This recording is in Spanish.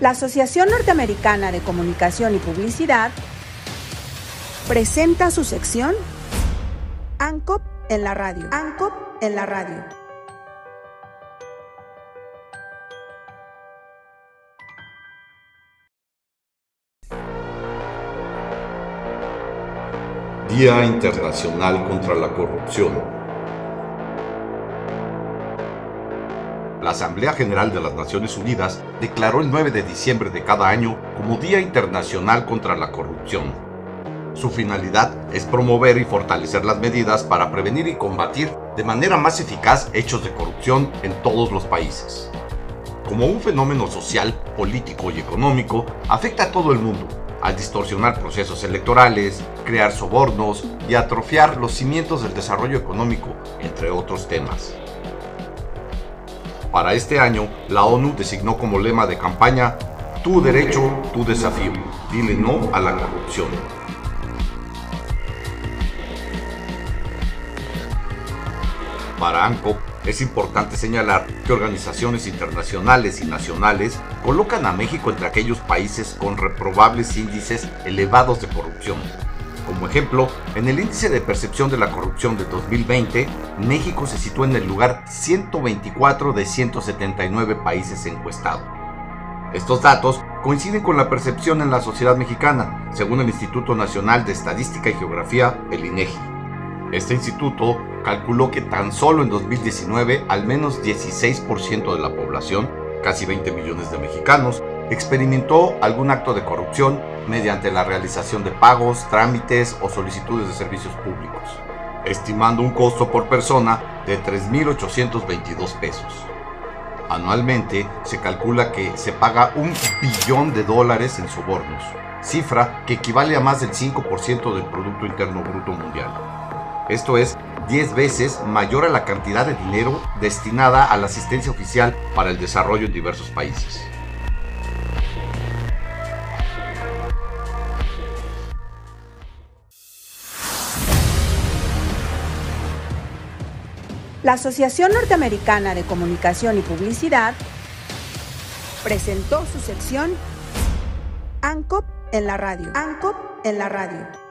La Asociación Norteamericana de Comunicación y Publicidad presenta su sección ANCOP en la radio. ANCOP en la radio. Día Internacional contra la Corrupción. La Asamblea General de las Naciones Unidas declaró el 9 de diciembre de cada año como Día Internacional contra la Corrupción. Su finalidad es promover y fortalecer las medidas para prevenir y combatir de manera más eficaz hechos de corrupción en todos los países. Como un fenómeno social, político y económico, afecta a todo el mundo, al distorsionar procesos electorales, crear sobornos y atrofiar los cimientos del desarrollo económico, entre otros temas. Para este año, la ONU designó como lema de campaña Tu derecho, tu desafío. Dile no a la corrupción. Para ANCO, es importante señalar que organizaciones internacionales y nacionales colocan a México entre aquellos países con reprobables índices elevados de corrupción, como ejemplo, en el índice de percepción de la corrupción de 2020, México se sitúa en el lugar 124 de 179 países encuestados. Estos datos coinciden con la percepción en la sociedad mexicana, según el Instituto Nacional de Estadística y Geografía, el INEGI. Este instituto calculó que tan solo en 2019 al menos 16% de la población, casi 20 millones de mexicanos, experimentó algún acto de corrupción mediante la realización de pagos, trámites o solicitudes de servicios públicos, estimando un costo por persona de 3.822 pesos. Anualmente se calcula que se paga un billón de dólares en sobornos, cifra que equivale a más del 5% del Producto Interno Bruto Mundial. Esto es 10 veces mayor a la cantidad de dinero destinada a la asistencia oficial para el desarrollo en diversos países. La Asociación Norteamericana de Comunicación y Publicidad presentó su sección ANCOP en la radio. ANCOP en la radio.